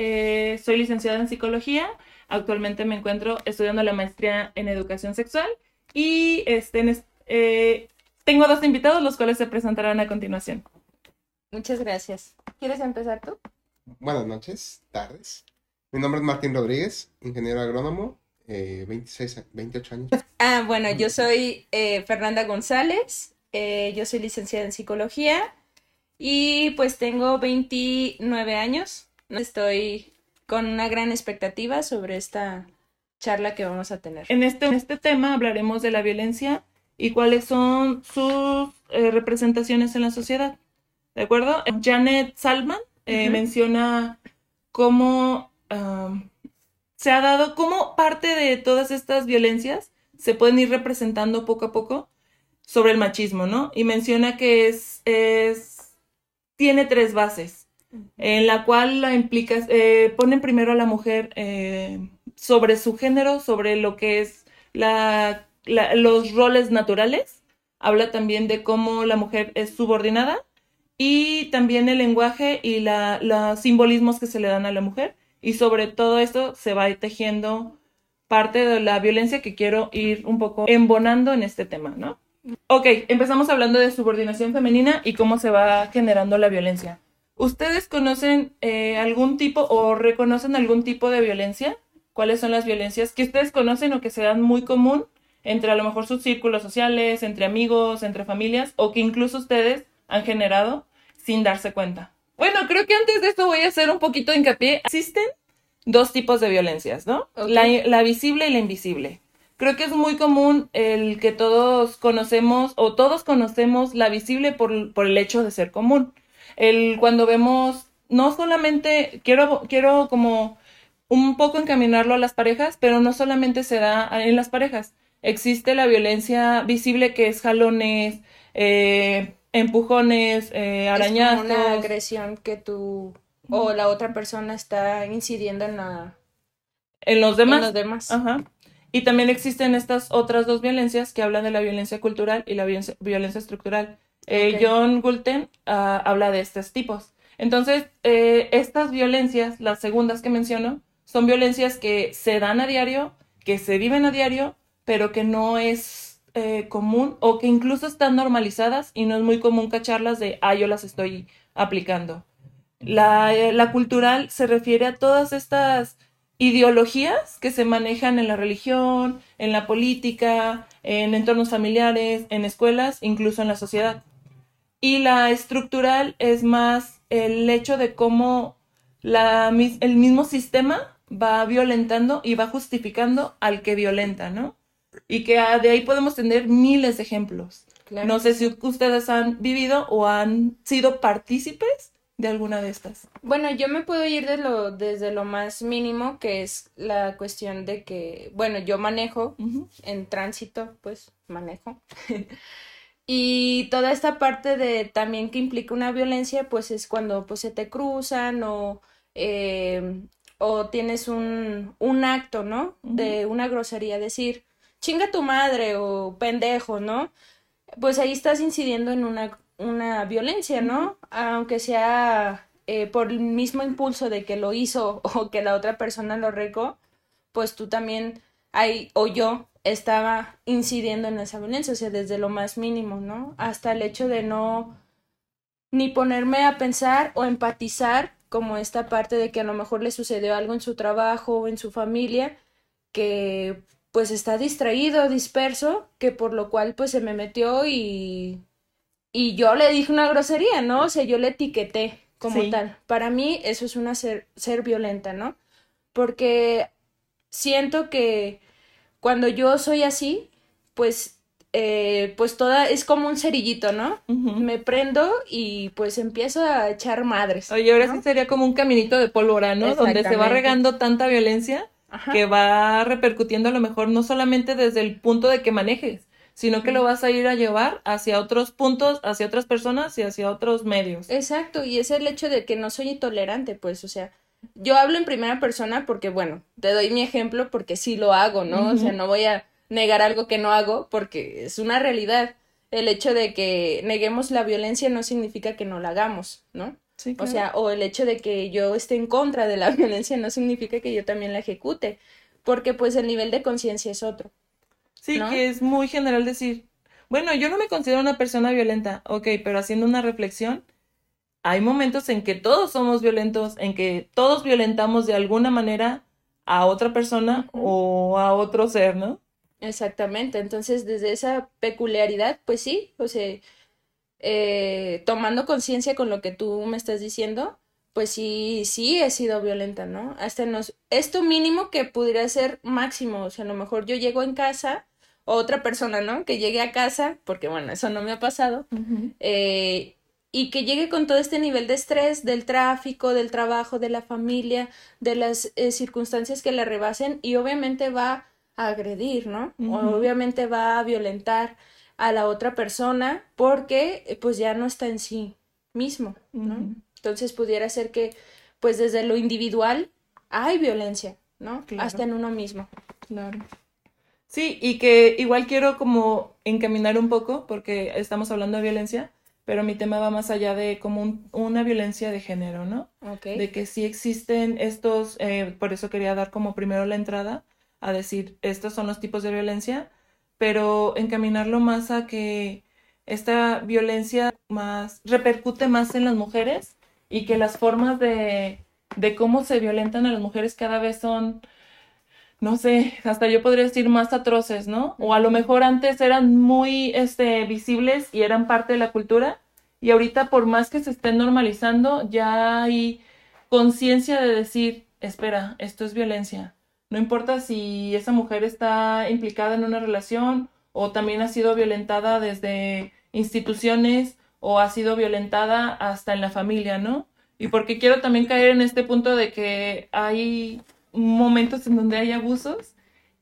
eh, soy licenciada en psicología. Actualmente me encuentro estudiando la maestría en educación sexual y este, en eh, tengo dos invitados, los cuales se presentarán a continuación. Muchas gracias. ¿Quieres empezar tú? Buenas noches, tardes. Mi nombre es Martín Rodríguez, ingeniero agrónomo, eh, 26, a- 28 años. Ah, bueno, yo soy eh, Fernanda González, eh, yo soy licenciada en psicología y pues tengo 29 años. Estoy con una gran expectativa sobre esta charla que vamos a tener. En este, en este tema hablaremos de la violencia y cuáles son sus eh, representaciones en la sociedad. ¿De acuerdo? Janet Salman eh, menciona cómo se ha dado, cómo parte de todas estas violencias se pueden ir representando poco a poco sobre el machismo, ¿no? Y menciona que es, es tiene tres bases, en la cual la implica, eh, ponen primero a la mujer eh, sobre su género, sobre lo que es la, los roles naturales. Habla también de cómo la mujer es subordinada y también el lenguaje y la, los simbolismos que se le dan a la mujer. Y sobre todo esto se va tejiendo parte de la violencia que quiero ir un poco embonando en este tema, ¿no? Ok, empezamos hablando de subordinación femenina y cómo se va generando la violencia. ¿Ustedes conocen eh, algún tipo o reconocen algún tipo de violencia? ¿Cuáles son las violencias que ustedes conocen o que se dan muy común entre a lo mejor sus círculos sociales, entre amigos, entre familias, o que incluso ustedes han generado sin darse cuenta? Bueno, creo que antes de esto voy a hacer un poquito de hincapié. Existen dos tipos de violencias, ¿no? La, la visible y la invisible. Creo que es muy común el que todos conocemos o todos conocemos la visible por, por el hecho de ser común. El cuando vemos, no solamente, quiero, quiero como un poco encaminarlo a las parejas, pero no solamente se da en las parejas. Existe la violencia visible que es jalones, eh, empujones, eh, Es como arañazos. una agresión que tú o la otra persona está incidiendo en, la, en los en demás. los demás. Ajá. Y también existen estas otras dos violencias que hablan de la violencia cultural y la violencia, violencia estructural. Eh. John Gulten ah, habla de estos tipos. Entonces, eh, estas violencias, las segundas que menciono, son violencias que se dan a diario, que se viven a diario, pero que no es eh, común o que incluso están normalizadas y no es muy común cacharlas de, ah, yo las estoy aplicando. La, la cultural se refiere a todas estas ideologías que se manejan en la religión, en la política, en entornos familiares, en escuelas, incluso en la sociedad. Y la estructural es más el hecho de cómo la, el mismo sistema va violentando y va justificando al que violenta, ¿no? Y que ah, de ahí podemos tener miles de ejemplos. Claro. No sé si ustedes han vivido o han sido partícipes de alguna de estas. Bueno, yo me puedo ir de lo, desde lo más mínimo, que es la cuestión de que, bueno, yo manejo en tránsito, pues manejo. Y toda esta parte de también que implica una violencia, pues es cuando pues se te cruzan o, eh, o tienes un, un acto, ¿no? De una grosería, decir, chinga tu madre o pendejo, ¿no? Pues ahí estás incidiendo en una, una violencia, ¿no? Aunque sea eh, por el mismo impulso de que lo hizo o que la otra persona lo regó, pues tú también, hay, o yo, estaba incidiendo en esa violencia, o sea, desde lo más mínimo, ¿no? Hasta el hecho de no ni ponerme a pensar o empatizar como esta parte de que a lo mejor le sucedió algo en su trabajo o en su familia que pues está distraído, disperso, que por lo cual pues se me metió y y yo le dije una grosería, ¿no? O sea, yo le etiqueté como Sí. tal. Para mí eso es una ser, ser violenta, ¿no? Porque siento que cuando yo soy así, pues, eh, pues toda, es como un cerillito, ¿no? Me prendo y pues empiezo a echar madres. Oye, ahora ¿no? sí sería como un caminito de pólvora, ¿no? Donde se va regando tanta violencia Ajá. que va repercutiendo a lo mejor no solamente desde el punto de que manejes, sino que lo vas a ir a llevar hacia otros puntos, hacia otras personas y hacia otros medios. Exacto, y es el hecho de que no soy intolerante, pues, o sea, yo hablo en primera persona porque, bueno, te doy mi ejemplo porque sí lo hago, ¿no? O sea, no voy a negar algo que no hago porque es una realidad. El hecho de que neguemos la violencia no significa que no la hagamos, ¿no? Sí, O claro. sea, o el hecho de que yo esté en contra de la violencia no significa que yo también la ejecute, porque pues el nivel de conciencia es otro. Sí, ¿no? que es muy general decir, bueno, yo no me considero una persona violenta, ok, pero haciendo una reflexión, hay momentos en que todos somos violentos, en que todos violentamos de alguna manera a otra persona o a otro ser, ¿no? Exactamente, entonces desde esa peculiaridad, pues sí, o sea, eh, tomando conciencia con lo que tú me estás diciendo, pues sí, sí he sido violenta, ¿no? Hasta nos, esto mínimo que pudiera ser máximo, o sea, a lo mejor yo llego en casa, o otra persona, ¿no? Que llegue a casa, porque bueno, eso no me ha pasado, eh, y que llegue con todo este nivel de estrés del tráfico, del trabajo, de la familia, de las eh, circunstancias que le rebasen y obviamente va a agredir, ¿no? Ujú. Obviamente va a violentar a la otra persona porque eh, pues ya no está en sí mismo, ¿no? Entonces pudiera ser que pues desde lo individual hay violencia, ¿no? Claro. Hasta en uno mismo. Claro. Sí, y que igual quiero como encaminar un poco, porque estamos hablando de violencia, pero mi tema va más allá de como un- una violencia de género, ¿no? Ok. de que sí existen estos, eh, por eso quería dar como primero la entrada a decir, estos son los tipos de violencia, pero encaminarlo más a que esta violencia más repercute más en las mujeres y que las formas de, de cómo se violentan a las mujeres cada vez son, no sé, hasta yo podría decir más atroces, ¿no? O a lo mejor antes eran muy este, visibles y eran parte de la cultura y ahorita por más que se estén normalizando, ya hay conciencia de decir, espera, esto es violencia. No importa si esa mujer está implicada en una relación o también ha sido violentada desde instituciones o ha sido violentada hasta en la familia, ¿no? Y porque quiero también caer en este punto de que hay momentos en donde hay abusos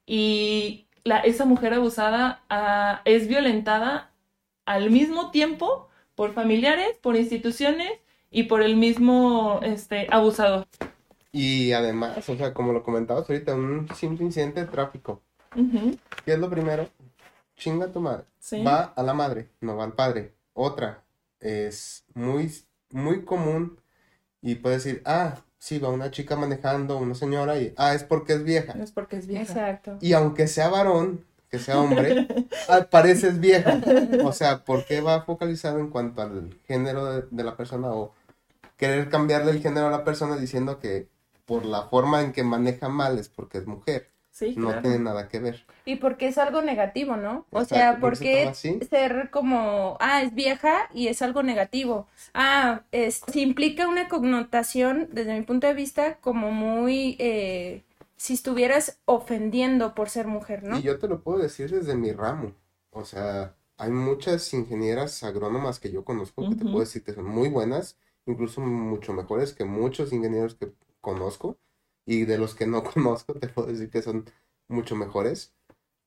y la, esa mujer abusada ah, es violentada al mismo tiempo por familiares, por instituciones y por el mismo este, abusador. Y además, o sea, como lo comentabas ahorita, un simple incidente de tráfico. ¿Qué es lo primero? Chinga tu madre. Sí. Va a la madre, no va al padre. Otra, es muy, muy común y puede decir, ah, sí, va una chica manejando, una señora y, ah, es porque es vieja. Es porque es vieja. Exacto. Y aunque sea varón, que sea hombre, ah, pareces vieja. O sea, ¿por qué va focalizado en cuanto al género de, de la persona o querer cambiarle el género a la persona diciendo que por la forma en que maneja mal es porque es mujer? Sí, No claro. tiene nada que ver. Y porque es algo negativo, ¿no? O sea, ¿por ¿por qué se qué toma así? ser como, ah, es vieja y es algo negativo? Ah, es, se implica una connotación, desde mi punto de vista, como muy, eh, si estuvieras ofendiendo por ser mujer, ¿no? Y yo te lo puedo decir desde mi ramo. O sea, hay muchas ingenieras agrónomas que yo conozco que te puedo decir que son muy buenas, incluso mucho mejores que muchos ingenieros que conozco. Y de los que no conozco, te puedo decir que son mucho mejores.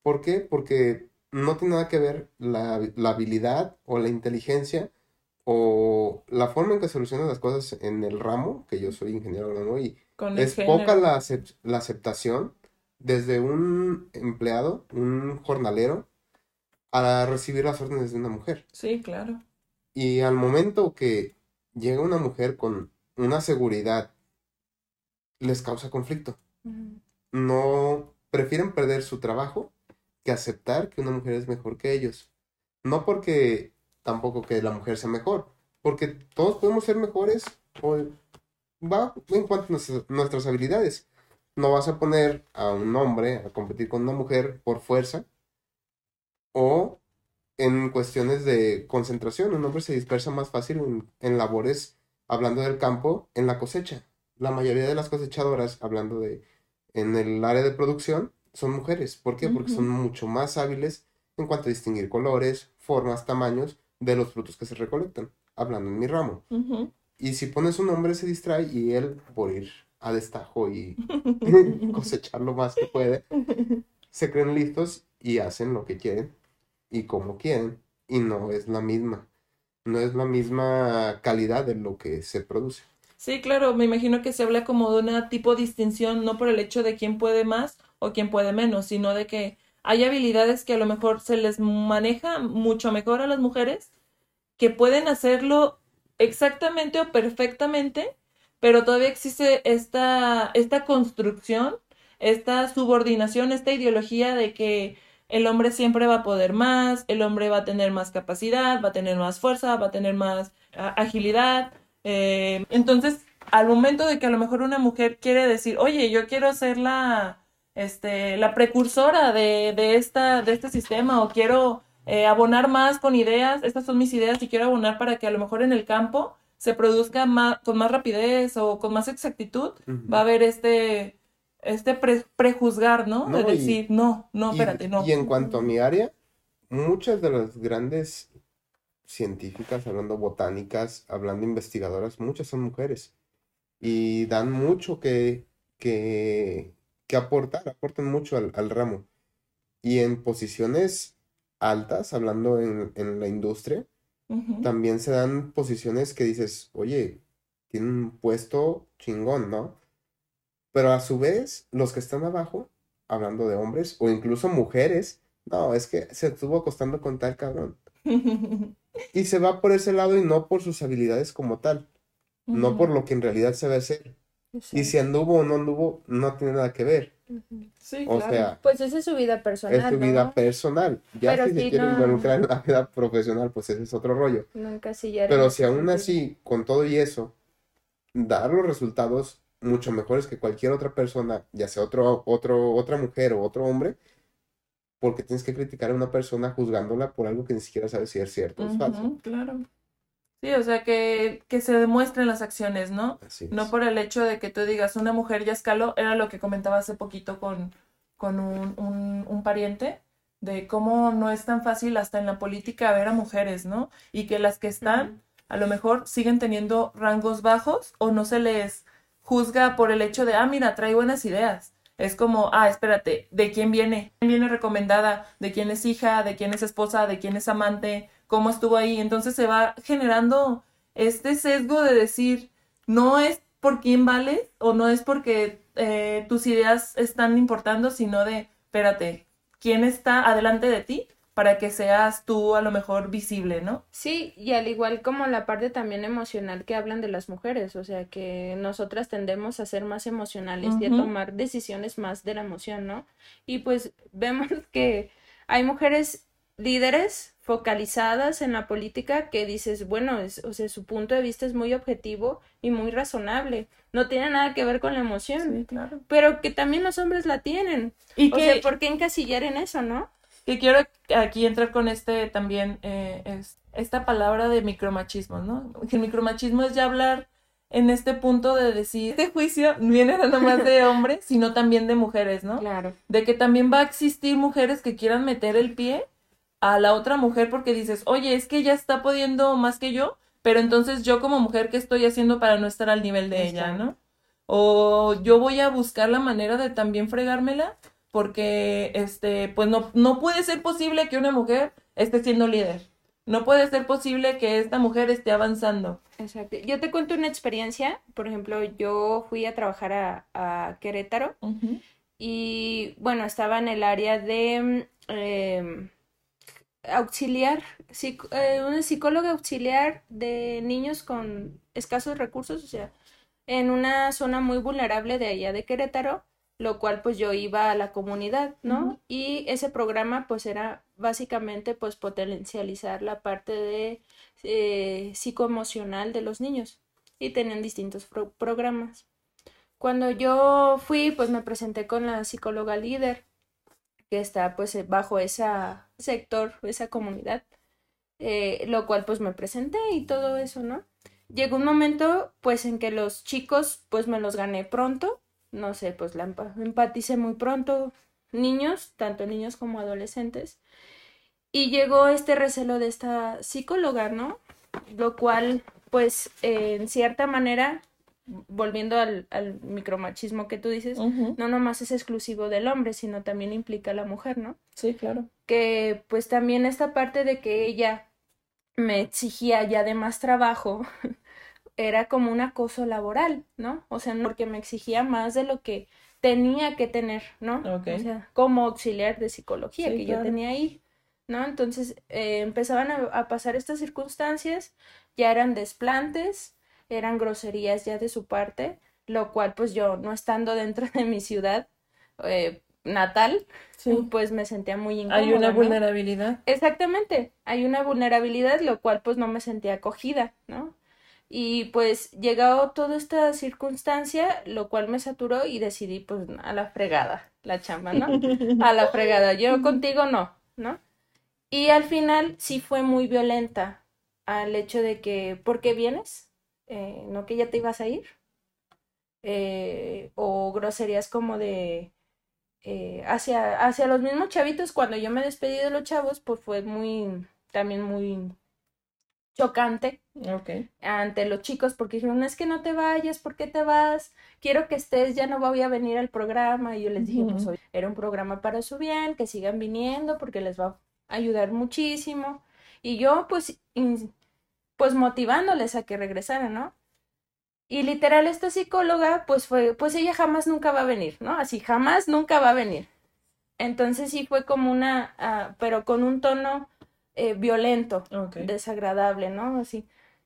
¿Por qué? Porque no tiene nada que ver la, la habilidad o la inteligencia o la forma en que solucionan las cosas en el ramo, que yo soy ingeniero agrónomo y Con es género. poca la, la aceptación desde un empleado, un jornalero, a recibir las órdenes de una mujer. Sí, claro. Y al momento que llega una mujer con una seguridad, les causa conflicto. No prefieren perder su trabajo que aceptar que una mujer es mejor que ellos. No porque tampoco que la mujer sea mejor, porque todos podemos ser mejores o va en cuanto a nuestras, nuestras habilidades. No vas a poner a un hombre a competir con una mujer por fuerza o en cuestiones de concentración. Un hombre se dispersa más fácil en, en labores, hablando del campo, en la cosecha. La mayoría de las cosechadoras, hablando de en el área de producción, son mujeres. ¿Por qué? Porque son mucho más hábiles en cuanto a distinguir colores, formas, tamaños de los frutos que se recolectan, hablando en mi ramo. Y si pones un hombre se distrae y él, por ir a destajo y cosechar lo más que puede, se creen listos y hacen lo que quieren y como quieren y no es la misma. No es la misma calidad de lo que se produce. Sí, claro, me imagino que se habla como de una tipo de distinción, no por el hecho de quién puede más o quién puede menos, sino de que hay habilidades que a lo mejor se les maneja mucho mejor a las mujeres, que pueden hacerlo exactamente o perfectamente, pero todavía existe esta, esta construcción, esta subordinación, esta ideología de que el hombre siempre va a poder más, el hombre va a tener más capacidad, va a tener más fuerza, va a tener más agilidad. Eh, entonces, al momento de que a lo mejor una mujer quiere decir, oye, yo quiero ser la, este, la precursora de, de, esta, de este sistema o quiero eh, abonar más con ideas, estas son mis ideas y quiero abonar para que a lo mejor en el campo se produzca más, con más rapidez o con más exactitud, va a haber este, este prejuzgar, ¿no? de decir, no, no, espérate, no. Y en cuanto a mi área, muchas de las grandes científicas, hablando botánicas, hablando investigadoras, muchas son mujeres. Y dan mucho que, que, que aportar, aportan mucho al, al, ramo. Y en posiciones altas, hablando en, en la industria, también se dan posiciones que dices, oye, tiene un puesto chingón, ¿no? Pero a su vez, los que están abajo, hablando de hombres o incluso mujeres, no, es que se estuvo acostando con tal cabrón. y se va por ese lado y no por sus habilidades como tal, no por lo que en realidad a hacer. Y si anduvo o no anduvo, no tiene nada que ver. Sí, o sea, pues esa es su vida personal. Es su vida personal. Ya si se quiere involucrar en la vida profesional, pues ese es otro rollo. Pero si aún así, con todo y eso, dar los resultados mucho mejores que cualquier otra persona, ya sea otro, otro, otra mujer o otro hombre, porque tienes que criticar a una persona juzgándola por algo que ni siquiera sabes si es cierto o es falso. Claro. Sí, o sea, que, que se demuestren las acciones, ¿no? No por el hecho de que tú digas, una mujer ya escaló, era lo que comentaba hace poquito con, con un, un, un pariente, de cómo no es tan fácil hasta en la política ver a mujeres, ¿no? Y que las que están, a lo mejor siguen teniendo rangos bajos o no se les juzga por el hecho de, ah, mira, trae buenas ideas. Es como, ah, espérate, ¿de quién viene? ¿Quién viene recomendada? ¿De quién es hija? ¿De quién es esposa? ¿De quién es amante? ¿Cómo estuvo ahí? Entonces se va generando este sesgo de decir, no es por quién vale o no es porque eh, tus ideas están importando, sino de, espérate, ¿quién está adelante de ti? Para que seas tú a lo mejor visible, ¿no? Sí, y al igual como la parte también emocional que hablan de las mujeres, o sea, que nosotras tendemos a ser más emocionales y a tomar decisiones más de la emoción, ¿no? Y pues vemos que hay mujeres líderes focalizadas en la política que dices, bueno, es, o sea, su punto de vista es muy objetivo y muy razonable. No tiene nada que ver con la emoción. Sí, claro. Pero que también los hombres la tienen. Y o que, sea, ¿por qué encasillar en eso, no? Que quiero aquí entrar con este también, eh, es, esta palabra de micromachismo, ¿no? El micromachismo es ya hablar en este punto de decir, este juicio viene no más de hombres, sino también de mujeres, ¿no? Claro. De que también va a existir mujeres que quieran meter el pie a la otra mujer porque dices, oye, es que ella está pudiendo más que yo, pero entonces yo como mujer, ¿qué estoy haciendo para no estar al nivel de ella, no? O yo voy a buscar la manera de también fregármela porque este, pues no, no puede ser posible que una mujer esté siendo líder. No puede ser posible que esta mujer esté avanzando. Exacto. Yo te cuento una experiencia. Por ejemplo, yo fui a trabajar a, a Querétaro y bueno, estaba en el área de em, auxiliar, eh, una psicóloga auxiliar de niños con escasos recursos, o sea, en una zona muy vulnerable de allá de Querétaro lo cual pues yo iba a la comunidad, ¿no? Y ese programa pues era básicamente pues potencializar la parte de eh, psicoemocional de los niños y tenían distintos programas. Cuando yo fui pues me presenté con la psicóloga líder que está pues bajo ese sector, esa comunidad, eh, lo cual pues me presenté y todo eso, ¿no? Llegó un momento pues en que los chicos pues me los gané pronto no sé, pues la empaticé muy pronto, niños, tanto niños como adolescentes, y llegó este recelo de esta psicóloga, ¿no? Lo cual, pues, en cierta manera, volviendo al, al micromachismo que tú dices, no nomás es exclusivo del hombre, sino también implica a la mujer, ¿no? Sí, claro. Que pues también esta parte de que ella me exigía ya de más trabajo, era como un acoso laboral, ¿no? O sea, porque me exigía más de lo que tenía que tener, ¿no? O sea, como auxiliar de psicología que yo tenía ahí. ¿no? Entonces eh, empezaban a, a pasar estas circunstancias, ya eran desplantes, eran groserías ya de su parte, lo cual pues yo no estando dentro de mi ciudad eh, natal, Sí. pues me sentía muy incómoda. Hay una ¿no? vulnerabilidad. Exactamente, hay una vulnerabilidad, lo cual pues no me sentía acogida, ¿no? Y pues llegó toda esta circunstancia, lo cual me saturó y decidí pues a la fregada, la chamba, ¿no? A la fregada, yo contigo no, ¿no? Y al final sí fue muy violenta al hecho de que, ¿por qué vienes? Eh, ¿no que ya te ibas a ir? Eh, o groserías como de eh, hacia, hacia los mismos chavitos, cuando yo me despedí de los chavos, pues fue muy, también muy chocante Ok. ante los chicos porque dijeron, es que no te vayas, ¿por qué te vas? Quiero que estés, ya no voy a venir al programa. Y yo les dije, oye, era un programa para su bien, que sigan viniendo porque les va a ayudar muchísimo. Y yo pues, pues motivándoles a que regresaran, ¿no? Y literal esta psicóloga pues fue, pues ella jamás nunca va a venir, ¿no? Así, jamás nunca va a venir. Entonces sí fue como una, ah, pero con un tono eh, violento desagradable, ¿no? Así.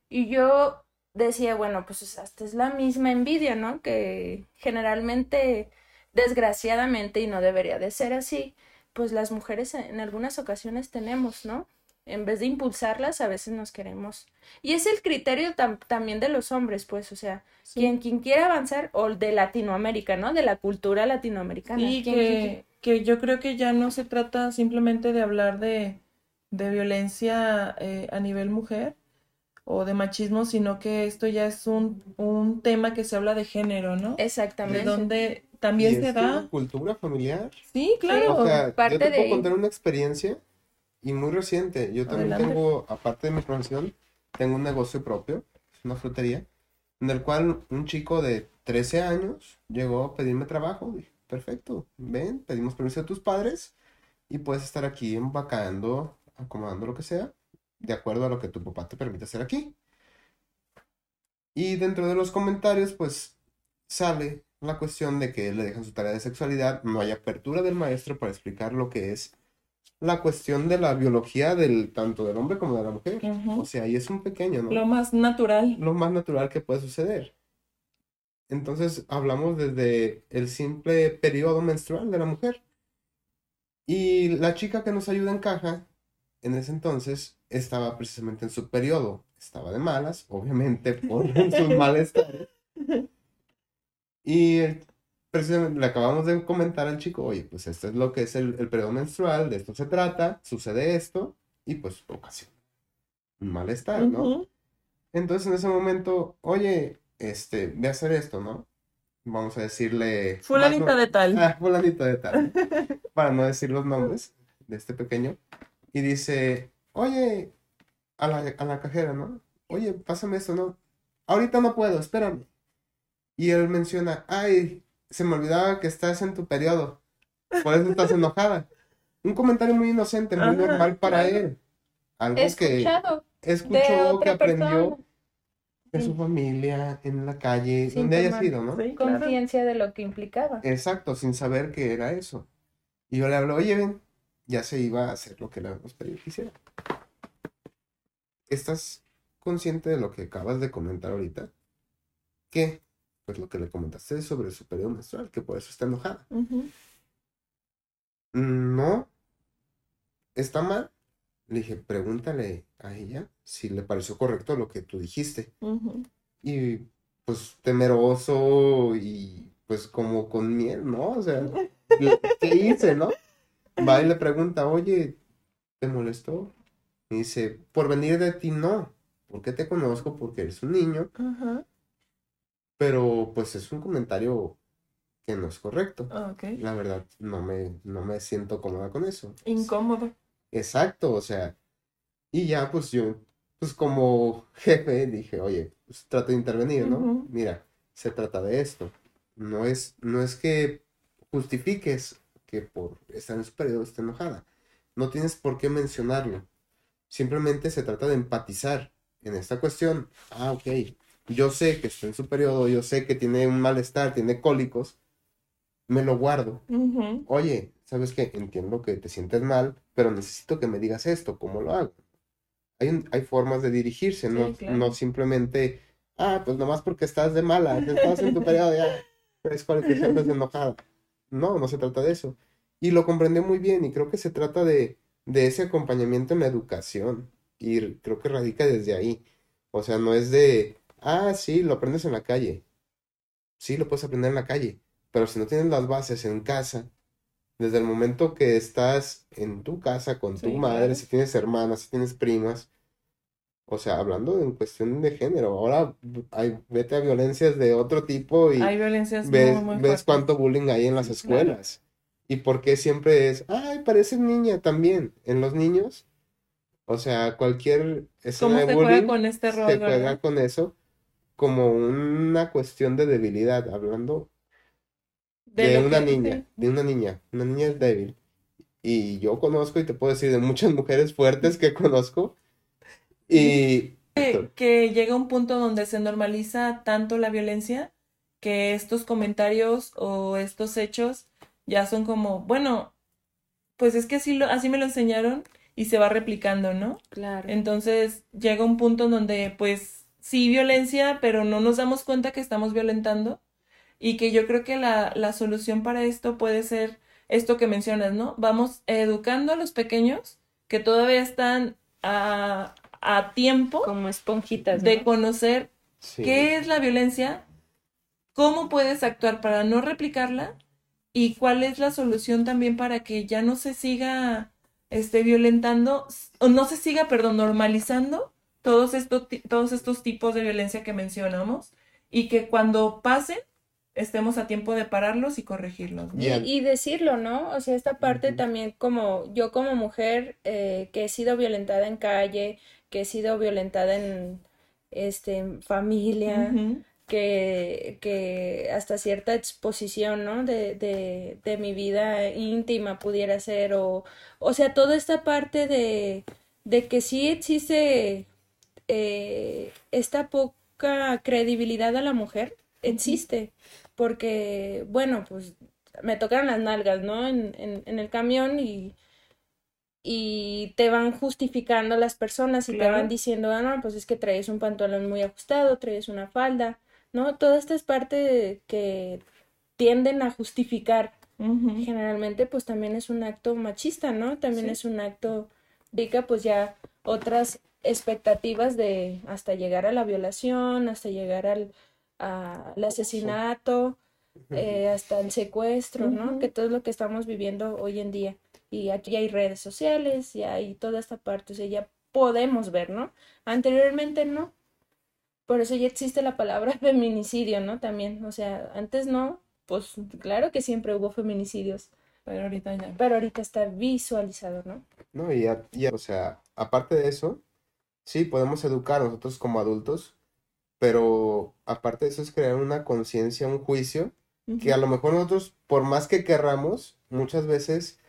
Y yo decía, bueno, pues hasta es la misma envidia, ¿no? Que generalmente, desgraciadamente, y no debería de ser así, pues las mujeres en algunas ocasiones tenemos, ¿no? En vez de impulsarlas, a veces nos queremos. Y es el criterio tam- también de los hombres, pues, o sea, Sí. quien, quien quiera avanzar, o de Latinoamérica, ¿no? De la cultura latinoamericana. Sí, quien- que, que yo creo que ya no se trata simplemente de hablar de, de violencia eh, a nivel mujer o de machismo, sino que esto ya es un, un tema que se habla de género, ¿no? De Exactamente. donde también Y se es da. una cultura familiar. Sí, claro. O sea, parte yo te de puedo ahí. contar una experiencia y muy reciente. Yo también Adelante. tengo, aparte de mi profesión, tengo un negocio propio, una frutería, en el cual un chico de 13 años llegó a pedirme trabajo. Dije, perfecto, ven, pedimos permiso de tus padres y puedes estar aquí empacando, acomodando lo que sea, de acuerdo a lo que tu papá te permite hacer aquí. Y dentro de los comentarios, pues sale la cuestión de que le dejan su tarea de sexualidad, no hay apertura del maestro para explicar lo que es la cuestión de la biología del tanto del hombre como de la mujer. Ujú. O sea, y es un pequeño, ¿no? Lo más natural. Lo más natural que puede suceder. Entonces, hablamos desde el simple periodo menstrual de la mujer. Y la chica que nos ayuda en caja, en ese entonces, estaba precisamente en su periodo. Estaba de malas, obviamente, por sus malestares. Y precisamente le acabamos de comentar al chico, oye, pues esto es lo que es el, el periodo menstrual, de esto se trata, sucede esto, y pues ocasiona un malestar, ¿no? Ujú. Entonces en ese momento, oye, este, ve a hacer esto, ¿no? Vamos a decirle... Fulanita no- de tal. Ah, fulanito de tal. Para no decir los nombres de este pequeño. Y dice, oye, a la, a la cajera, ¿no? Oye, pásame esto, ¿no? Ahorita no puedo, espérame. Y él menciona, ay, se me olvidaba que estás en tu periodo. Por eso estás enojada. Un comentario muy inocente, muy Ajá, normal para claro. él. Algo que escuchado de escuchó, que otra aprendió persona. de su familia, en la calle, Sin donde haya tomar sido, ¿no? Sí, claro. conciencia de lo que implicaba. Exacto, sin saber que era eso. Y yo le hablo, oye, ven, ya se iba a hacer lo que le habíamos pedido que hiciera. ¿Estás consciente de lo que acabas de comentar ahorita? ¿Qué? Pues lo que le comentaste sobre su periodo menstrual, que por eso está enojada. "Mm, No, está mal. Le dije, pregúntale a ella si le pareció correcto lo que tú dijiste. Y pues temeroso y pues como con miel, ¿no? O sea, ¿qué qué hice, no? Va y le pregunta, oye, ¿te molestó? Y dice, por venir de ti no, porque te conozco, porque eres un niño, pero pues es un comentario que no es correcto. Ok. La verdad, no me, no me siento cómoda con eso. Incómodo. Exacto, o sea, y ya pues yo, pues como jefe dije, oye, pues trato de intervenir, ¿no? Mira, se trata de esto. No es, no es que justifiques que por estar en su periodo esté enojada. No tienes por qué mencionarlo. Simplemente se trata de empatizar en esta cuestión. Ah, ok. Yo sé que está en su periodo, yo sé que tiene un malestar, tiene cólicos, me lo guardo. Oye, ¿sabes qué? Entiendo que te sientes mal, pero necesito que me digas esto, ¿cómo lo hago? Hay, un- hay formas de dirigirse, no, Sí, claro. no simplemente, ah, pues nomás porque estás de mala, estás en tu periodo ya, es cual que siempre enojada. No, no se trata de eso. Y lo comprendió muy bien y creo que se trata de, de ese acompañamiento en la educación y creo que radica desde ahí. O sea, no es de, ah, sí, lo aprendes en la calle. Sí, lo puedes aprender en la calle, pero si no tienes las bases en casa, desde el momento que estás en tu casa con tu madre, claro. si tienes hermanas, si tienes primas, o sea, hablando en cuestión de género, ahora hay, vete a violencias de otro tipo y Hay violencias ves, muy, muy ves cuánto bullying hay en las Claro. escuelas. Y por qué siempre es, ay, pareces niña también. En los niños, o sea, cualquier escena ¿Cómo de se juega bullying con este rol, se juega con eso como una cuestión de debilidad, hablando De una niña, sí. de una niña. Una niña es débil. Y yo conozco y te puedo decir de muchas mujeres fuertes que conozco. Y que, que llega un punto donde se normaliza tanto la violencia que estos comentarios o estos hechos ya son como, bueno, pues es que así, lo, así me lo enseñaron y se va replicando, ¿no? Claro. Entonces llega un punto donde pues sí violencia, pero no nos damos cuenta que estamos violentando y que yo creo que la, la solución para esto puede ser esto que mencionas, ¿no? Vamos educando a los pequeños que todavía están a, a tiempo Como esponjitas, de ¿no? conocer sí, qué es la violencia, cómo puedes actuar para no replicarla y cuál es la solución también para que ya no se siga este, violentando, o no se siga, perdón, normalizando todos estos, todos estos tipos de violencia que mencionamos y que cuando pasen estemos a tiempo de pararlos y corregirlos. ¿no? Y, decirlo, ¿no? O sea, esta parte también como yo como mujer eh, que he sido violentada en calle, que he sido violentada en este en familia, que, que hasta cierta exposición, ¿no? De, de, de mi vida íntima pudiera ser, o, o sea, toda esta parte de, de que sí existe eh, esta poca credibilidad a la mujer, existe, porque, bueno, pues me tocaron las nalgas, ¿no? En, en, en el camión y, y te van justificando las personas y te van diciendo, ah, no, pues es que traes un pantalón muy ajustado, traes una falda, ¿no? Toda esta es parte que tienden a justificar. Generalmente, pues también es un acto machista, ¿no? También Sí. es un acto, rica, pues ya otras expectativas de hasta llegar a la violación, hasta llegar al, al asesinato, eh, hasta el secuestro, ¿no? Que todo es lo que estamos viviendo hoy en día. Y aquí hay redes sociales, y hay toda esta parte, o sea, ya podemos ver, ¿no? Anteriormente no. Por eso ya existe la palabra feminicidio, ¿no? También, o sea, antes no, pues claro que siempre hubo feminicidios, Pero ahorita ya. pero ahorita está visualizado, ¿no? No, y ya, ya, o sea, aparte de eso, sí, podemos educar nosotros como adultos, pero aparte de eso es crear una conciencia, un juicio, que a lo mejor nosotros, por más que querramos, muchas veces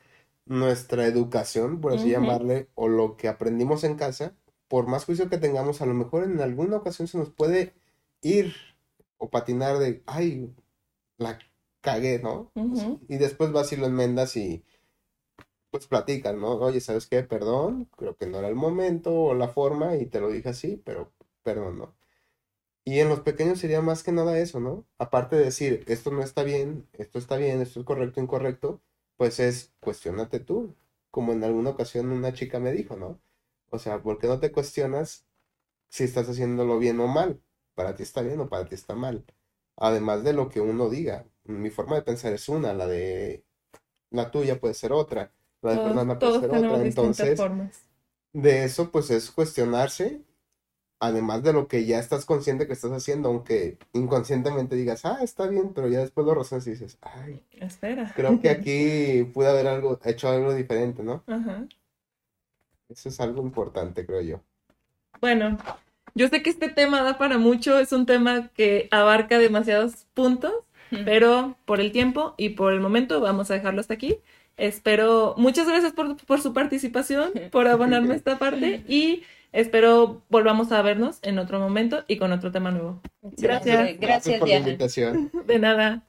nuestra educación, por así llamarle, o lo que aprendimos en casa, por más juicio que tengamos, a lo mejor en alguna ocasión se nos puede ir o patinar de, ay, la cagué, ¿no? Y después vas y lo enmendas y pues platican, ¿no? Oye, ¿sabes qué? Perdón, creo que no era el momento o la forma y te lo dije así, pero perdón, ¿no? Y en los pequeños sería más que nada eso, ¿no? Aparte de decir, esto no está bien, esto está bien, esto es correcto, incorrecto, pues es cuestiónate tú, como en alguna ocasión una chica me dijo, ¿no? O sea, ¿por qué no te cuestionas si estás haciéndolo bien o mal? Para ti está bien o para ti está mal. Además de lo que uno diga. Mi forma de pensar es una, la de la tuya puede ser otra, la de Todos, Fernanda puede ser otra. Entonces, formas. de eso pues es cuestionarse, además de lo que ya estás consciente que estás haciendo, aunque inconscientemente digas, ah, está bien, pero ya después lo razonas y dices, ay, Espera. creo que aquí pude haber algo, hecho algo diferente, ¿no? Ajá. Eso es algo importante, creo yo. Bueno, yo sé que este tema da para mucho, es un tema que abarca demasiados puntos, pero por el tiempo y por el momento vamos a dejarlo hasta aquí. Espero, muchas gracias por, por su participación, por abonarme a esta parte y Espero volvamos a vernos en otro momento y con otro tema nuevo. Gracias. Gracias, por la invitación. De nada.